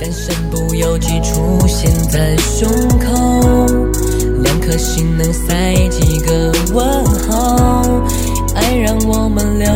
但身不由己出现在胸口两颗心能塞几个问号？爱让我们流